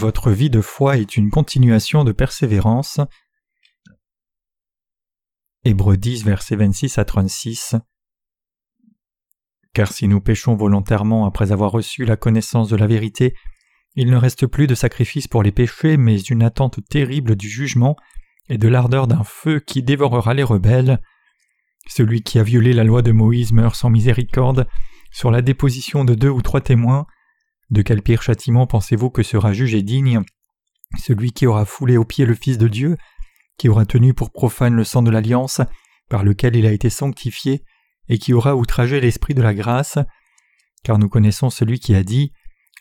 Votre vie de foi est une continuation de persévérance. Hébreux 10, versets 26 à 36. Car si nous péchons volontairement après avoir reçu la connaissance de la vérité, il ne reste plus de sacrifice pour les péchés, mais une attente terrible du jugement et de l'ardeur d'un feu qui dévorera les rebelles. Celui qui a violé la loi de Moïse meurt sans miséricorde, sur la déposition de deux ou trois témoins. De quel pire châtiment pensez-vous que sera jugé digne Celui qui aura foulé aux pieds le Fils de Dieu, qui aura tenu pour profane le sang de l'alliance, par lequel il a été sanctifié, et qui aura outragé l'Esprit de la grâce, car nous connaissons celui qui a dit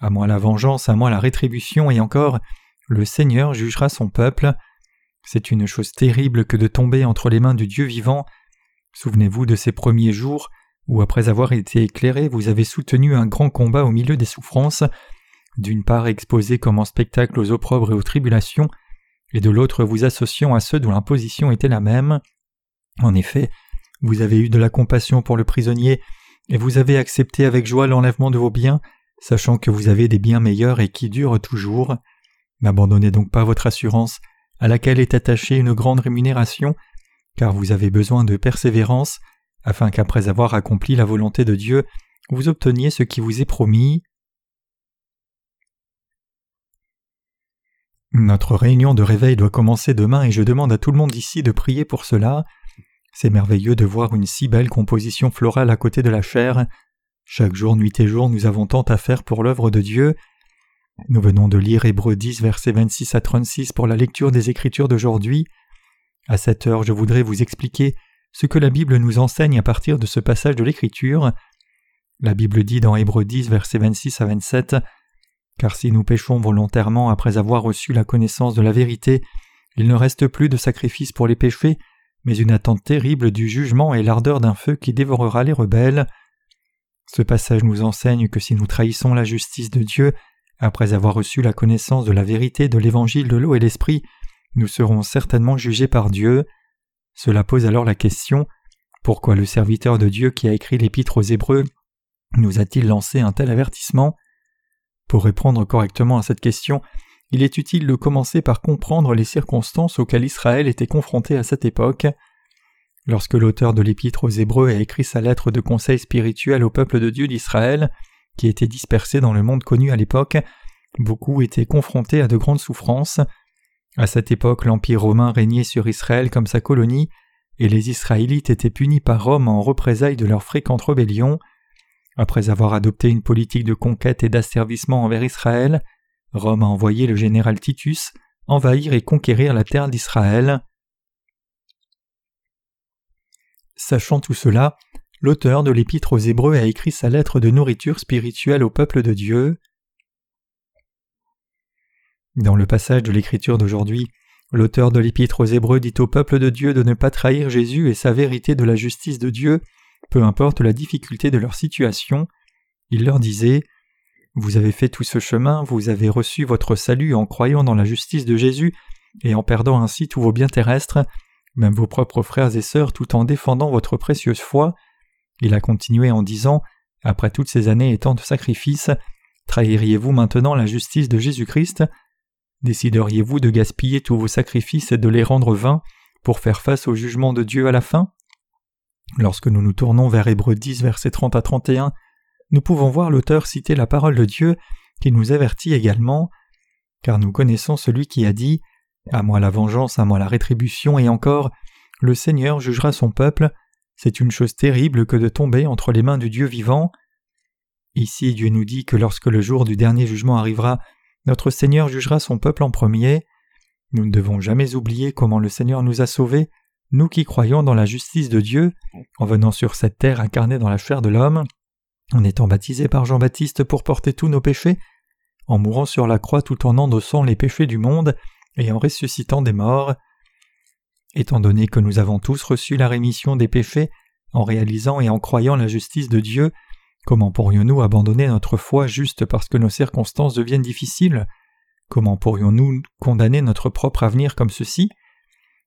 À moi la vengeance, à moi la rétribution, et encore Le Seigneur jugera son peuple. C'est une chose terrible que de tomber entre les mains du Dieu vivant. Souvenez-vous de ces premiers jours où, après avoir été éclairé, vous avez soutenu un grand combat au milieu des souffrances, d'une part exposé comme en spectacle aux opprobres et aux tribulations, et de l'autre vous associant à ceux dont l'imposition était la même. En effet, vous avez eu de la compassion pour le prisonnier, et vous avez accepté avec joie l'enlèvement de vos biens, sachant que vous avez des biens meilleurs et qui durent toujours. N'abandonnez donc pas votre assurance, à laquelle est attachée une grande rémunération, car vous avez besoin de persévérance, afin qu'après avoir accompli la volonté de Dieu, vous obteniez ce qui vous est promis. Notre réunion de réveil doit commencer demain et je demande à tout le monde ici de prier pour cela. C'est merveilleux de voir une si belle composition florale à côté de la chair. Chaque jour, nuit et jour, nous avons tant à faire pour l'œuvre de Dieu. Nous venons de lire Hébreux 10, versets 26 à 36 pour la lecture des Écritures d'aujourd'hui. À cette heure, je voudrais vous expliquer ce que la Bible nous enseigne à partir de ce passage de l'Écriture. La Bible dit dans Hébreux 10, versets 26 à 27 Car si nous péchons volontairement après avoir reçu la connaissance de la vérité, il ne reste plus de sacrifice pour les péchés, mais une attente terrible du jugement et l'ardeur d'un feu qui dévorera les rebelles. Ce passage nous enseigne que si nous trahissons la justice de Dieu, après avoir reçu la connaissance de la vérité de l'évangile de l'eau et l'esprit, nous serons certainement jugés par Dieu. Cela pose alors la question pourquoi le serviteur de Dieu qui a écrit l'épître aux Hébreux nous a-t-il lancé un tel avertissement? Pour répondre correctement à cette question, il est utile de commencer par comprendre les circonstances auxquelles Israël était confronté à cette époque. Lorsque l'auteur de l'Épître aux Hébreux a écrit sa lettre de conseil spirituel au peuple de Dieu d'Israël, qui était dispersé dans le monde connu à l'époque, beaucoup étaient confrontés à de grandes souffrances. À cette époque, l'Empire romain régnait sur Israël comme sa colonie, et les Israélites étaient punis par Rome en représailles de leurs fréquentes rébellions. Après avoir adopté une politique de conquête et d'asservissement envers Israël, Rome a envoyé le général Titus envahir et conquérir la terre d'Israël. Sachant tout cela, l'auteur de l'Épître aux Hébreux a écrit sa lettre de nourriture spirituelle au peuple de Dieu. Dans le passage de l'Écriture d'aujourd'hui, l'auteur de l'Épître aux Hébreux dit au peuple de Dieu de ne pas trahir Jésus et sa vérité de la justice de Dieu, peu importe la difficulté de leur situation. Il leur disait vous avez fait tout ce chemin, vous avez reçu votre salut en croyant dans la justice de Jésus et en perdant ainsi tous vos biens terrestres, même vos propres frères et sœurs, tout en défendant votre précieuse foi. Il a continué en disant Après toutes ces années et tant de sacrifices, trahiriez-vous maintenant la justice de Jésus-Christ? Décideriez-vous de gaspiller tous vos sacrifices et de les rendre vains pour faire face au jugement de Dieu à la fin? Lorsque nous nous tournons vers Hébreux 10, versets 30 à 31, nous pouvons voir l'auteur citer la parole de Dieu qui nous avertit également, car nous connaissons celui qui a dit À moi la vengeance, à moi la rétribution, et encore Le Seigneur jugera son peuple. C'est une chose terrible que de tomber entre les mains du Dieu vivant. Ici Dieu nous dit que lorsque le jour du dernier jugement arrivera, notre Seigneur jugera son peuple en premier. Nous ne devons jamais oublier comment le Seigneur nous a sauvés, nous qui croyons dans la justice de Dieu, en venant sur cette terre incarnée dans la chair de l'homme en étant baptisé par Jean-Baptiste pour porter tous nos péchés, en mourant sur la croix tout en endossant les péchés du monde et en ressuscitant des morts. Étant donné que nous avons tous reçu la rémission des péchés, en réalisant et en croyant la justice de Dieu, comment pourrions-nous abandonner notre foi juste parce que nos circonstances deviennent difficiles? Comment pourrions-nous condamner notre propre avenir comme ceci?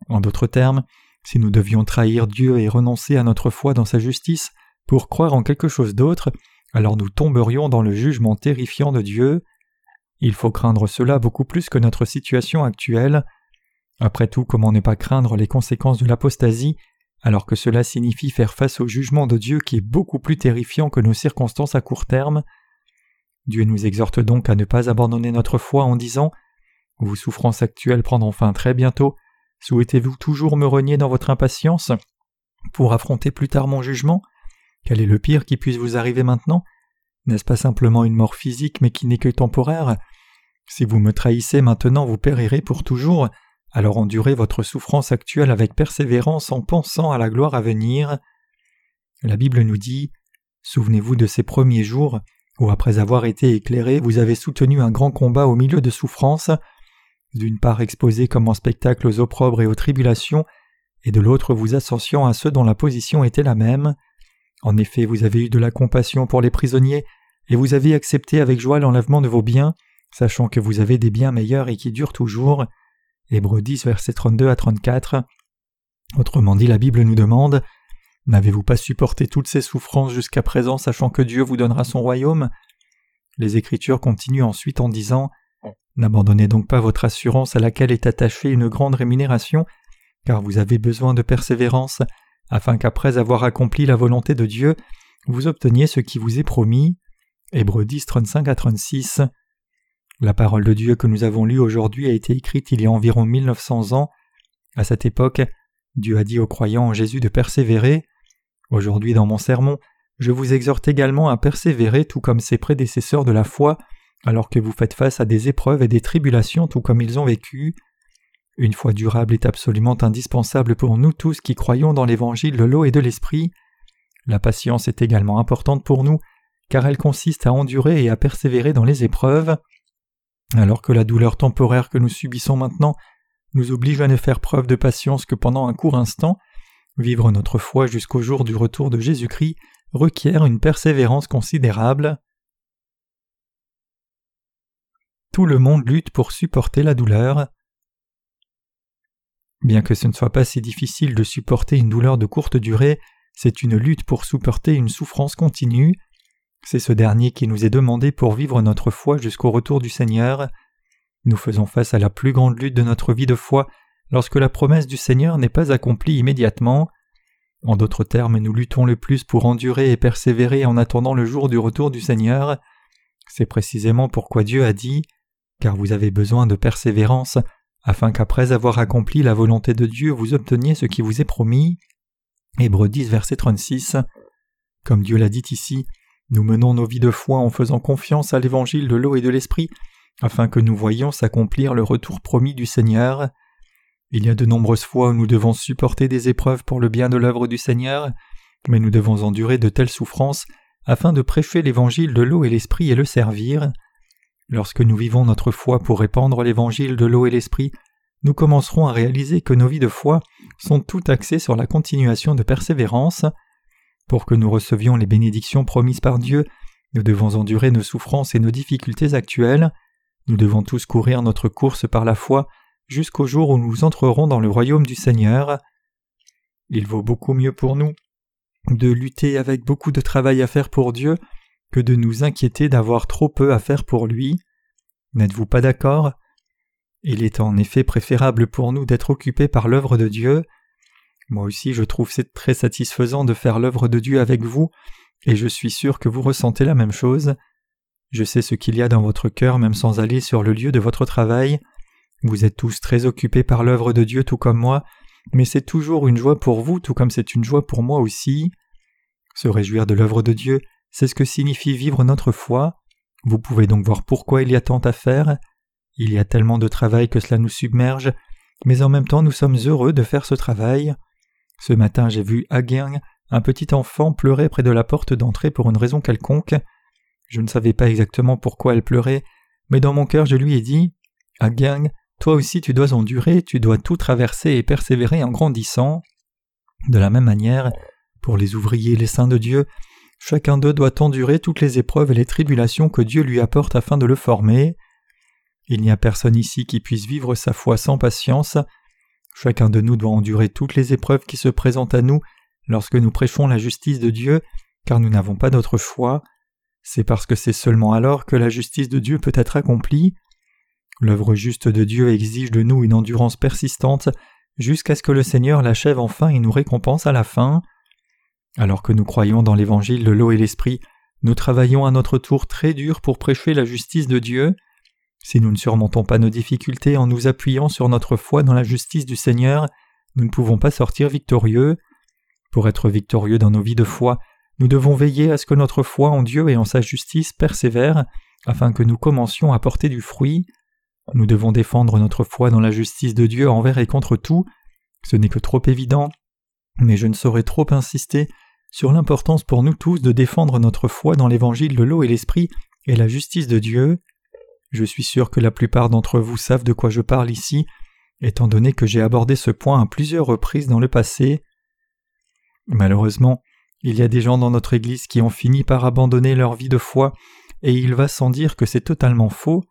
En d'autres termes, si nous devions trahir Dieu et renoncer à notre foi dans sa justice, pour croire en quelque chose d'autre, alors nous tomberions dans le jugement terrifiant de Dieu. Il faut craindre cela beaucoup plus que notre situation actuelle. Après tout, comment ne pas craindre les conséquences de l'apostasie, alors que cela signifie faire face au jugement de Dieu qui est beaucoup plus terrifiant que nos circonstances à court terme. Dieu nous exhorte donc à ne pas abandonner notre foi en disant Vos souffrances actuelles prendront fin très bientôt, souhaitez-vous toujours me renier dans votre impatience pour affronter plus tard mon jugement? Quel est le pire qui puisse vous arriver maintenant? N'est-ce pas simplement une mort physique mais qui n'est que temporaire? Si vous me trahissez maintenant vous périrez pour toujours, alors endurez votre souffrance actuelle avec persévérance en pensant à la gloire à venir. La Bible nous dit Souvenez-vous de ces premiers jours où après avoir été éclairé, vous avez soutenu un grand combat au milieu de souffrances, d'une part exposé comme en spectacle aux opprobres et aux tribulations, et de l'autre vous ascensiant à ceux dont la position était la même. En effet, vous avez eu de la compassion pour les prisonniers, et vous avez accepté avec joie l'enlèvement de vos biens, sachant que vous avez des biens meilleurs et qui durent toujours. Hébreux 10, versets 32 à 34. Autrement dit, la Bible nous demande N'avez-vous pas supporté toutes ces souffrances jusqu'à présent, sachant que Dieu vous donnera son royaume? Les Écritures continuent ensuite en disant N'abandonnez donc pas votre assurance à laquelle est attachée une grande rémunération, car vous avez besoin de persévérance, afin qu'après avoir accompli la volonté de Dieu, vous obteniez ce qui vous est promis. Hébreux 10, 35 à 36. La parole de Dieu que nous avons lue aujourd'hui a été écrite il y a environ 1900 ans. À cette époque, Dieu a dit aux croyants en Jésus de persévérer. Aujourd'hui dans mon sermon, je vous exhorte également à persévérer tout comme ses prédécesseurs de la foi, alors que vous faites face à des épreuves et des tribulations tout comme ils ont vécu. Une foi durable est absolument indispensable pour nous tous qui croyons dans l'évangile de l'eau et de l'esprit. La patience est également importante pour nous, car elle consiste à endurer et à persévérer dans les épreuves. Alors que la douleur temporaire que nous subissons maintenant nous oblige à ne faire preuve de patience que pendant un court instant, Vivre notre foi jusqu'au jour du retour de Jésus-Christ requiert une persévérance considérable. Tout le monde lutte pour supporter la douleur. Bien que ce ne soit pas si difficile de supporter une douleur de courte durée, c'est une lutte pour supporter une souffrance continue. C'est ce dernier qui nous est demandé pour vivre notre foi jusqu'au retour du Seigneur. Nous faisons face à la plus grande lutte de notre vie de foi lorsque la promesse du Seigneur n'est pas accomplie immédiatement. En d'autres termes, nous luttons le plus pour endurer et persévérer en attendant le jour du retour du Seigneur. C'est précisément pourquoi Dieu a dit Car vous avez besoin de persévérance, afin qu'après avoir accompli la volonté de Dieu, vous obteniez ce qui vous est promis. Hébreux 10, verset 36. Comme Dieu l'a dit ici, nous menons nos vies de foi en faisant confiance à l'évangile de l'eau et de l'esprit, afin que nous voyions s'accomplir le retour promis du Seigneur. Il y a de nombreuses fois où nous devons supporter des épreuves pour le bien de l'œuvre du Seigneur, mais nous devons endurer de telles souffrances afin de prêcher l'évangile de l'eau et l'esprit et le servir. Lorsque nous vivons notre foi pour répandre l'évangile de l'eau et l'esprit, nous commencerons à réaliser que nos vies de foi sont toutes axées sur la continuation de persévérance. Pour que nous recevions les bénédictions promises par Dieu, nous devons endurer nos souffrances et nos difficultés actuelles. Nous devons tous courir notre course par la foi jusqu'au jour où nous entrerons dans le royaume du Seigneur. Il vaut beaucoup mieux pour nous de lutter avec beaucoup de travail à faire pour Dieu que de nous inquiéter d'avoir trop peu à faire pour lui. N'êtes-vous pas d'accord? Il est en effet préférable pour nous d'être occupés par l'œuvre de Dieu. Moi aussi je trouve c'est très satisfaisant de faire l'œuvre de Dieu avec vous, et je suis sûr que vous ressentez la même chose. Je sais ce qu'il y a dans votre cœur même sans aller sur le lieu de votre travail. Vous êtes tous très occupés par l'œuvre de Dieu tout comme moi, mais c'est toujours une joie pour vous tout comme c'est une joie pour moi aussi. Se réjouir de l'œuvre de Dieu, c'est ce que signifie vivre notre foi. Vous pouvez donc voir pourquoi il y a tant à faire. Il y a tellement de travail que cela nous submerge, mais en même temps nous sommes heureux de faire ce travail. Ce matin j'ai vu Aguin, un petit enfant, pleurer près de la porte d'entrée pour une raison quelconque. Je ne savais pas exactement pourquoi elle pleurait, mais dans mon cœur je lui ai dit Aguin, toi aussi tu dois endurer, tu dois tout traverser et persévérer en grandissant. De la même manière, pour les ouvriers les saints de Dieu, chacun d'eux doit endurer toutes les épreuves et les tribulations que Dieu lui apporte afin de le former. Il n'y a personne ici qui puisse vivre sa foi sans patience. Chacun de nous doit endurer toutes les épreuves qui se présentent à nous lorsque nous prêchons la justice de Dieu, car nous n'avons pas d'autre choix. c'est parce que c'est seulement alors que la justice de Dieu peut être accomplie. L'œuvre juste de Dieu exige de nous une endurance persistante jusqu'à ce que le Seigneur l'achève enfin et nous récompense à la fin. Alors que nous croyons dans l'évangile de l'eau et l'esprit, nous travaillons à notre tour très dur pour prêcher la justice de Dieu. Si nous ne surmontons pas nos difficultés en nous appuyant sur notre foi dans la justice du Seigneur, nous ne pouvons pas sortir victorieux. Pour être victorieux dans nos vies de foi, nous devons veiller à ce que notre foi en Dieu et en sa justice persévère, afin que nous commencions à porter du fruit. Nous devons défendre notre foi dans la justice de Dieu envers et contre tout. Ce n'est que trop évident, mais je ne saurais trop insister sur l'importance pour nous tous de défendre notre foi dans l'évangile de l'eau et l'esprit et la justice de Dieu. Je suis sûr que la plupart d'entre vous savent de quoi je parle ici, étant donné que j'ai abordé ce point à plusieurs reprises dans le passé. Malheureusement, il y a des gens dans notre Église qui ont fini par abandonner leur vie de foi, et il va sans dire que c'est totalement faux.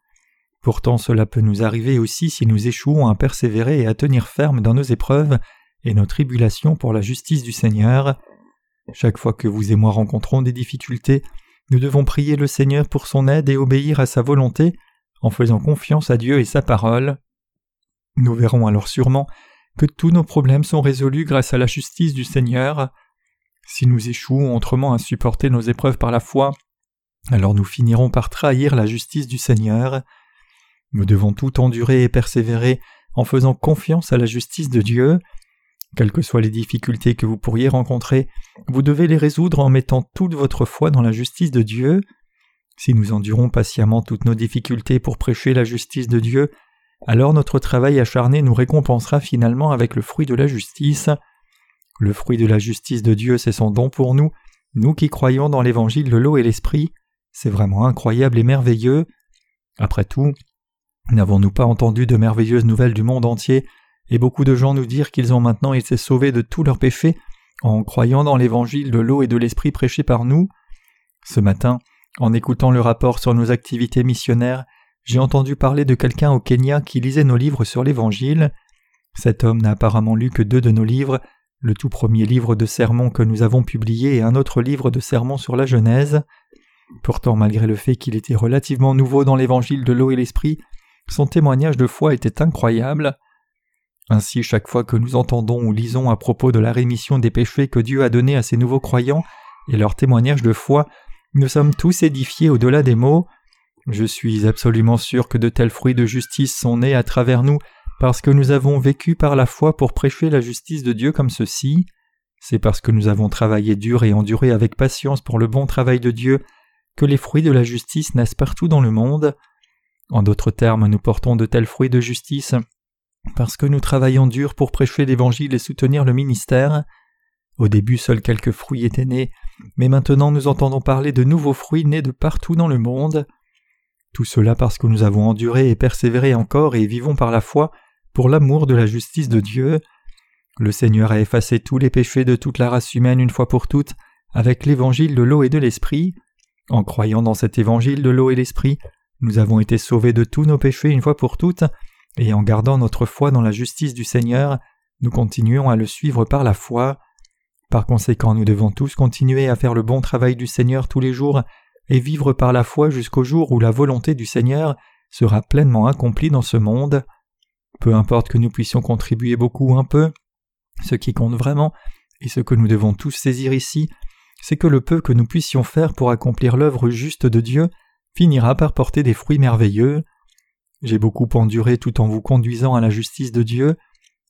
Pourtant cela peut nous arriver aussi si nous échouons à persévérer et à tenir ferme dans nos épreuves et nos tribulations pour la justice du Seigneur. Chaque fois que vous et moi rencontrons des difficultés, nous devons prier le Seigneur pour son aide et obéir à sa volonté en faisant confiance à Dieu et sa parole. Nous verrons alors sûrement que tous nos problèmes sont résolus grâce à la justice du Seigneur. Si nous échouons autrement à supporter nos épreuves par la foi, alors nous finirons par trahir la justice du Seigneur. Nous devons tout endurer et persévérer en faisant confiance à la justice de Dieu. Quelles que soient les difficultés que vous pourriez rencontrer, vous devez les résoudre en mettant toute votre foi dans la justice de Dieu. Si nous endurons patiemment toutes nos difficultés pour prêcher la justice de Dieu, alors notre travail acharné nous récompensera finalement avec le fruit de la justice. Le fruit de la justice de Dieu, c'est son don pour nous, nous qui croyons dans l'évangile de l'eau et l'esprit. C'est vraiment incroyable et merveilleux. Après tout, n'avons-nous pas entendu de merveilleuses nouvelles du monde entier et beaucoup de gens nous dire qu'ils ont maintenant été sauvés de tous leurs péchés en croyant dans l'évangile de l'eau et de l'esprit prêché par nous? Ce matin, en écoutant le rapport sur nos activités missionnaires, j'ai entendu parler de quelqu'un au Kenya qui lisait nos livres sur l'évangile. Cet homme n'a apparemment lu que deux de nos livres, le tout premier livre de sermons que nous avons publié et un autre livre de sermons sur la Genèse. Pourtant, malgré le fait qu'il était relativement nouveau dans l'évangile de l'eau et l'esprit, son témoignage de foi était incroyable. Ainsi, chaque fois que nous entendons ou lisons à propos de la rémission des péchés que Dieu a donné à ses nouveaux croyants et leur témoignage de foi, nous sommes tous édifiés au-delà des mots. Je suis absolument sûr que de tels fruits de justice sont nés à travers nous parce que nous avons vécu par la foi pour prêcher la justice de Dieu comme ceci. C'est parce que nous avons travaillé dur et enduré avec patience pour le bon travail de Dieu que les fruits de la justice naissent partout dans le monde. En d'autres termes, nous portons de tels fruits de justice parce que nous travaillons dur pour prêcher l'Évangile et soutenir le ministère. Au début seuls quelques fruits étaient nés, mais maintenant nous entendons parler de nouveaux fruits nés de partout dans le monde. Tout cela parce que nous avons enduré et persévéré encore et vivons par la foi pour l'amour de la justice de Dieu. Le Seigneur a effacé tous les péchés de toute la race humaine une fois pour toutes avec l'évangile de l'eau et de l'esprit. En croyant dans cet évangile de l'eau et l'esprit, nous avons été sauvés de tous nos péchés une fois pour toutes, et en gardant notre foi dans la justice du Seigneur, nous continuons à le suivre par la foi. Par conséquent, nous devons tous continuer à faire le bon travail du Seigneur tous les jours et vivre par la foi jusqu'au jour où la volonté du Seigneur sera pleinement accomplie dans ce monde. Peu importe que nous puissions contribuer beaucoup ou un peu, ce qui compte vraiment, et ce que nous devons tous saisir ici, c'est que le peu que nous puissions faire pour accomplir l'œuvre juste de Dieu finira par porter des fruits merveilleux. J'ai beaucoup enduré tout en vous conduisant à la justice de Dieu.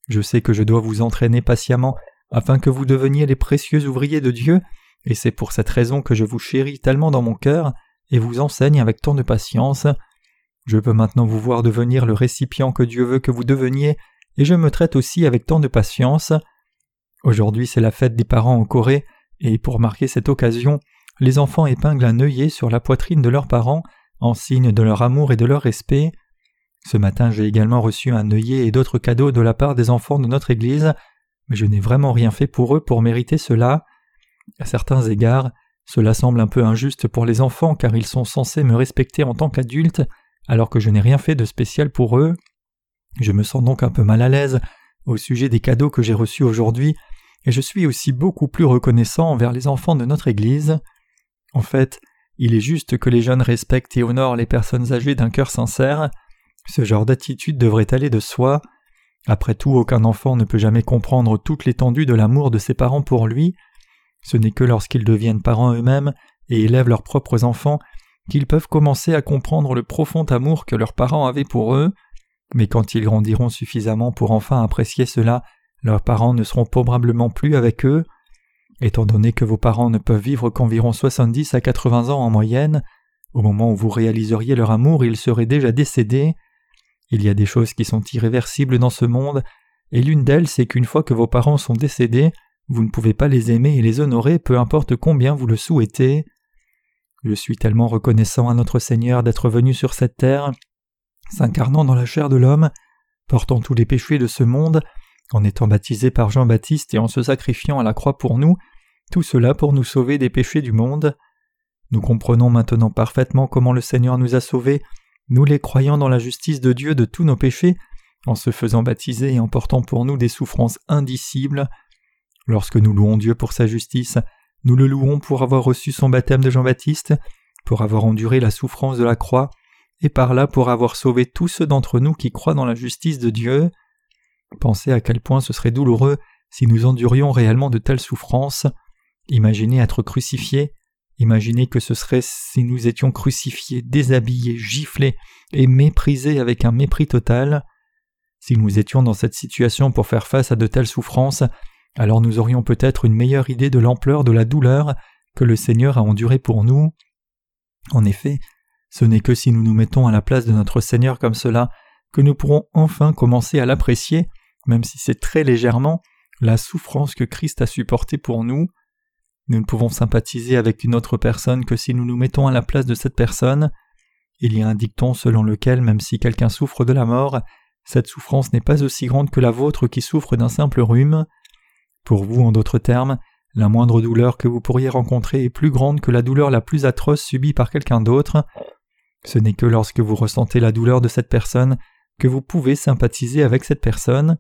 Je sais que je dois vous entraîner patiemment afin que vous deveniez les précieux ouvriers de Dieu, et c'est pour cette raison que je vous chéris tellement dans mon cœur et vous enseigne avec tant de patience. Je peux maintenant vous voir devenir le récipient que Dieu veut que vous deveniez, et je me traite aussi avec tant de patience. Aujourd'hui c'est la fête des parents en Corée, et pour marquer cette occasion, les enfants épinglent un œillet sur la poitrine de leurs parents en signe de leur amour et de leur respect. Ce matin, j'ai également reçu un œillet et d'autres cadeaux de la part des enfants de notre Église, mais je n'ai vraiment rien fait pour eux pour mériter cela. À certains égards, cela semble un peu injuste pour les enfants car ils sont censés me respecter en tant qu'adultes alors que je n'ai rien fait de spécial pour eux. Je me sens donc un peu mal à l'aise au sujet des cadeaux que j'ai reçus aujourd'hui, et je suis aussi beaucoup plus reconnaissant envers les enfants de notre Église. En fait, il est juste que les jeunes respectent et honorent les personnes âgées d'un cœur sincère. Ce genre d'attitude devrait aller de soi. Après tout, aucun enfant ne peut jamais comprendre toute l'étendue de l'amour de ses parents pour lui. Ce n'est que lorsqu'ils deviennent parents eux-mêmes et élèvent leurs propres enfants qu'ils peuvent commencer à comprendre le profond amour que leurs parents avaient pour eux. Mais quand ils grandiront suffisamment pour enfin apprécier cela, leurs parents ne seront probablement plus avec eux. Étant donné que vos parents ne peuvent vivre qu'environ 70 à 80 ans en moyenne, au moment où vous réaliseriez leur amour, ils seraient déjà décédés. Il y a des choses qui sont irréversibles dans ce monde, et l'une d'elles c'est qu'une fois que vos parents sont décédés, vous ne pouvez pas les aimer et les honorer peu importe combien vous le souhaitez. Je suis tellement reconnaissant à notre Seigneur d'être venu sur cette terre, s'incarnant dans la chair de l'homme, portant tous les péchés de ce monde, en étant baptisé par Jean-Baptiste et en se sacrifiant à la croix pour nous, tout cela pour nous sauver des péchés du monde. Nous comprenons maintenant parfaitement comment le Seigneur nous a sauvés, nous les croyant dans la justice de Dieu de tous nos péchés, en se faisant baptiser et en portant pour nous des souffrances indicibles. Lorsque nous louons Dieu pour sa justice, nous le louons pour avoir reçu son baptême de Jean-Baptiste, pour avoir enduré la souffrance de la croix, et par là pour avoir sauvé tous ceux d'entre nous qui croient dans la justice de Dieu. Pensez à quel point ce serait douloureux si nous endurions réellement de telles souffrances. Imaginez être crucifiés, imaginez que ce serait si nous étions crucifiés, déshabillés, giflés et méprisés avec un mépris total. Si nous étions dans cette situation pour faire face à de telles souffrances, alors nous aurions peut-être une meilleure idée de l'ampleur de la douleur que le Seigneur a endurée pour nous. En effet, ce n'est que si nous nous mettons à la place de notre Seigneur comme cela que nous pourrons enfin commencer à l'apprécier même si c'est très légèrement, la souffrance que Christ a supportée pour nous. Nous ne pouvons sympathiser avec une autre personne que si nous nous mettons à la place de cette personne. Il y a un dicton selon lequel même si quelqu'un souffre de la mort, cette souffrance n'est pas aussi grande que la vôtre qui souffre d'un simple rhume. Pour vous, en d'autres termes, la moindre douleur que vous pourriez rencontrer est plus grande que la douleur la plus atroce subie par quelqu'un d'autre. Ce n'est que lorsque vous ressentez la douleur de cette personne que vous pouvez sympathiser avec cette personne.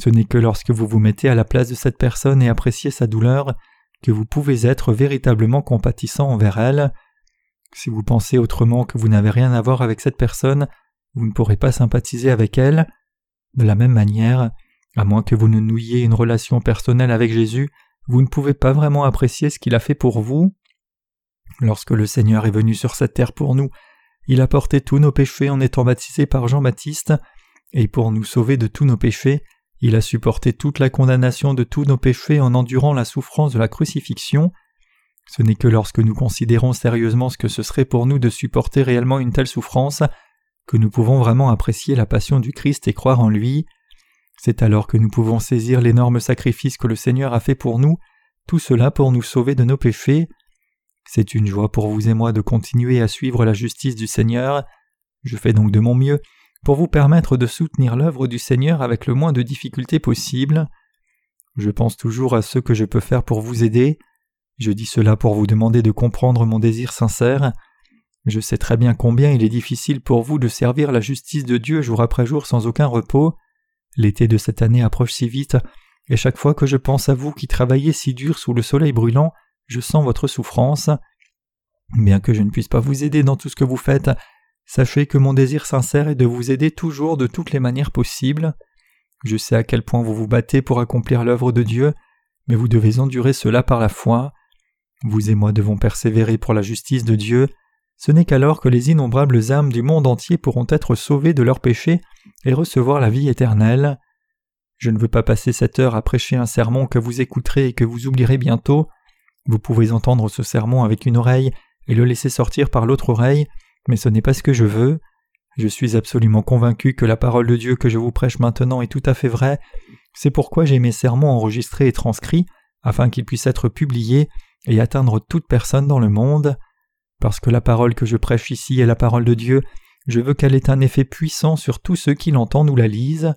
Ce n'est que lorsque vous vous mettez à la place de cette personne et appréciez sa douleur que vous pouvez être véritablement compatissant envers elle. Si vous pensez autrement que vous n'avez rien à voir avec cette personne, vous ne pourrez pas sympathiser avec elle. De la même manière, à moins que vous ne nouiez une relation personnelle avec Jésus, vous ne pouvez pas vraiment apprécier ce qu'il a fait pour vous. Lorsque le Seigneur est venu sur cette terre pour nous, il a porté tous nos péchés en étant baptisé par Jean-Baptiste, et pour nous sauver de tous nos péchés, il a supporté toute la condamnation de tous nos péchés en endurant la souffrance de la crucifixion. Ce n'est que lorsque nous considérons sérieusement ce que ce serait pour nous de supporter réellement une telle souffrance que nous pouvons vraiment apprécier la passion du Christ et croire en lui. C'est alors que nous pouvons saisir l'énorme sacrifice que le Seigneur a fait pour nous, tout cela pour nous sauver de nos péchés. C'est une joie pour vous et moi de continuer à suivre la justice du Seigneur. Je fais donc de mon mieux pour vous permettre de soutenir l'œuvre du Seigneur avec le moins de difficultés possible. Je pense toujours à ce que je peux faire pour vous aider. Je dis cela pour vous demander de comprendre mon désir sincère. Je sais très bien combien il est difficile pour vous de servir la justice de Dieu jour après jour sans aucun repos. L'été de cette année approche si vite, et chaque fois que je pense à vous qui travaillez si dur sous le soleil brûlant, je sens votre souffrance. Bien que je ne puisse pas vous aider dans tout ce que vous faites, Sachez que mon désir sincère est de vous aider toujours de toutes les manières possibles. Je sais à quel point vous vous battez pour accomplir l'œuvre de Dieu, mais vous devez endurer cela par la foi. Vous et moi devons persévérer pour la justice de Dieu. Ce n'est qu'alors que les innombrables âmes du monde entier pourront être sauvées de leurs péchés et recevoir la vie éternelle. Je ne veux pas passer cette heure à prêcher un sermon que vous écouterez et que vous oublierez bientôt. Vous pouvez entendre ce sermon avec une oreille et le laisser sortir par l'autre oreille, mais ce n'est pas ce que je veux. Je suis absolument convaincu que la parole de Dieu que je vous prêche maintenant est tout à fait vraie. C'est pourquoi j'ai mes sermons enregistrés et transcrits, afin qu'ils puissent être publiés et atteindre toute personne dans le monde. Parce que la parole que je prêche ici est la parole de Dieu, je veux qu'elle ait un effet puissant sur tous ceux qui l'entendent ou la lisent.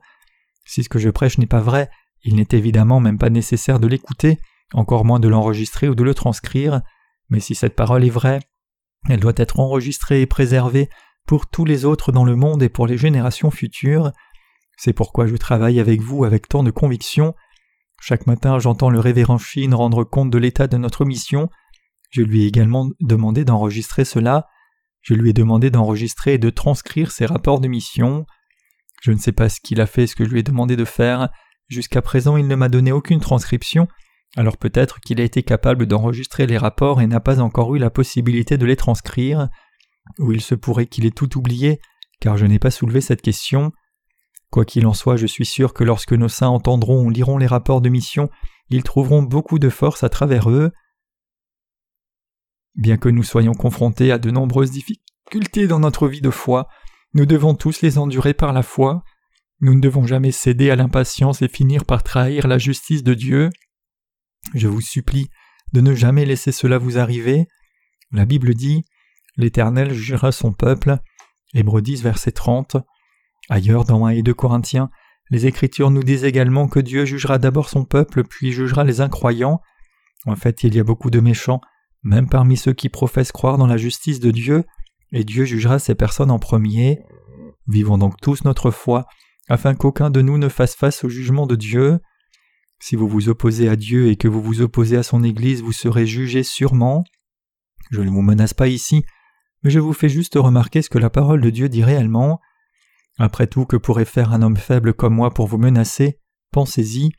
Si ce que je prêche n'est pas vrai, il n'est évidemment même pas nécessaire de l'écouter, encore moins de l'enregistrer ou de le transcrire, mais si cette parole est vraie, elle doit être enregistrée et préservée pour tous les autres dans le monde et pour les générations futures. C'est pourquoi je travaille avec vous avec tant de conviction. Chaque matin, j'entends le révérend Shin rendre compte de l'état de notre mission. Je lui ai également demandé d'enregistrer cela. Je lui ai demandé d'enregistrer et de transcrire ses rapports de mission. Je ne sais pas ce qu'il a fait, ce que je lui ai demandé de faire. Jusqu'à présent, il ne m'a donné aucune transcription, alors peut-être qu'il a été capable d'enregistrer les rapports et n'a pas encore eu la possibilité de les transcrire, ou il se pourrait qu'il ait tout oublié, car je n'ai pas soulevé cette question. Quoi qu'il en soit, je suis sûr que lorsque nos saints entendront ou liront les rapports de mission, ils trouveront beaucoup de force à travers eux. Bien que nous soyons confrontés à de nombreuses difficultés dans notre vie de foi, nous devons tous les endurer par la foi. Nous ne devons jamais céder à l'impatience et finir par trahir la justice de Dieu. Je vous supplie de ne jamais laisser cela vous arriver. La Bible dit L'Éternel jugera son peuple. Hébreux 10, verset 30. Ailleurs, dans 1 et 2 Corinthiens, les Écritures nous disent également que Dieu jugera d'abord son peuple, puis jugera les incroyants. En fait, il y a beaucoup de méchants, même parmi ceux qui professent croire dans la justice de Dieu, et Dieu jugera ces personnes en premier. Vivons donc tous notre foi, afin qu'aucun de nous ne fasse face au jugement de Dieu. Si vous vous opposez à Dieu et que vous vous opposez à son Église, vous serez jugés sûrement. Je ne vous menace pas ici, mais je vous fais juste remarquer ce que la parole de Dieu dit réellement. Après tout, que pourrait faire un homme faible comme moi pour vous menacer? Pensez-y.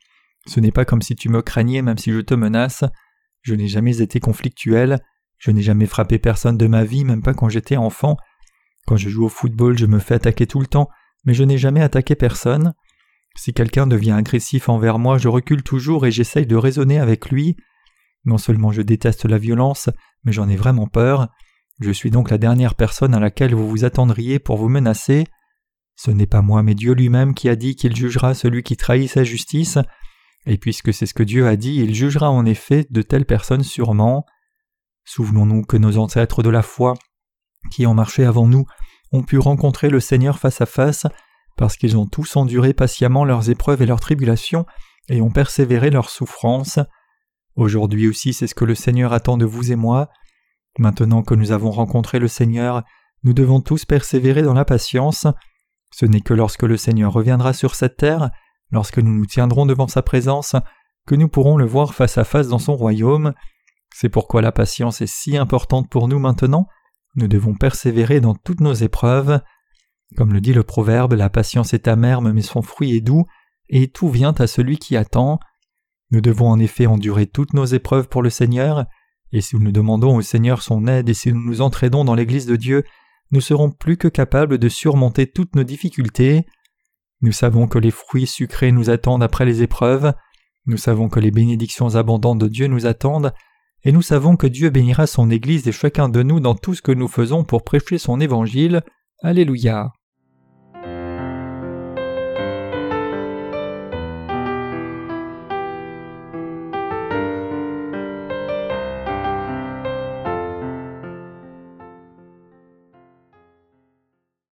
Ce n'est pas comme si tu me craignais même si je te menace. Je n'ai jamais été conflictuel. Je n'ai jamais frappé personne de ma vie, même pas quand j'étais enfant. Quand je joue au football, je me fais attaquer tout le temps, mais je n'ai jamais attaqué personne. Si quelqu'un devient agressif envers moi, je recule toujours et j'essaye de raisonner avec lui. Non seulement je déteste la violence, mais j'en ai vraiment peur. Je suis donc la dernière personne à laquelle vous vous attendriez pour vous menacer. Ce n'est pas moi, mais Dieu lui-même qui a dit qu'il jugera celui qui trahit sa justice, et puisque c'est ce que Dieu a dit, il jugera en effet de telles personnes sûrement. Souvenons-nous que nos ancêtres de la foi, qui ont marché avant nous, ont pu rencontrer le Seigneur face à face, parce qu'ils ont tous enduré patiemment leurs épreuves et leurs tribulations, et ont persévéré leurs souffrances. Aujourd'hui aussi c'est ce que le Seigneur attend de vous et moi. Maintenant que nous avons rencontré le Seigneur, nous devons tous persévérer dans la patience. Ce n'est que lorsque le Seigneur reviendra sur cette terre, lorsque nous nous tiendrons devant sa présence, que nous pourrons le voir face à face dans son royaume. C'est pourquoi la patience est si importante pour nous maintenant. Nous devons persévérer dans toutes nos épreuves. Comme le dit le proverbe, la patience est amère mais son fruit est doux, et tout vient à celui qui attend. Nous devons en effet endurer toutes nos épreuves pour le Seigneur, et si nous demandons au Seigneur son aide et si nous nous entraînons dans l'Église de Dieu, nous serons plus que capables de surmonter toutes nos difficultés. Nous savons que les fruits sucrés nous attendent après les épreuves, nous savons que les bénédictions abondantes de Dieu nous attendent, et nous savons que Dieu bénira son Église et chacun de nous dans tout ce que nous faisons pour prêcher son Évangile. Alléluia.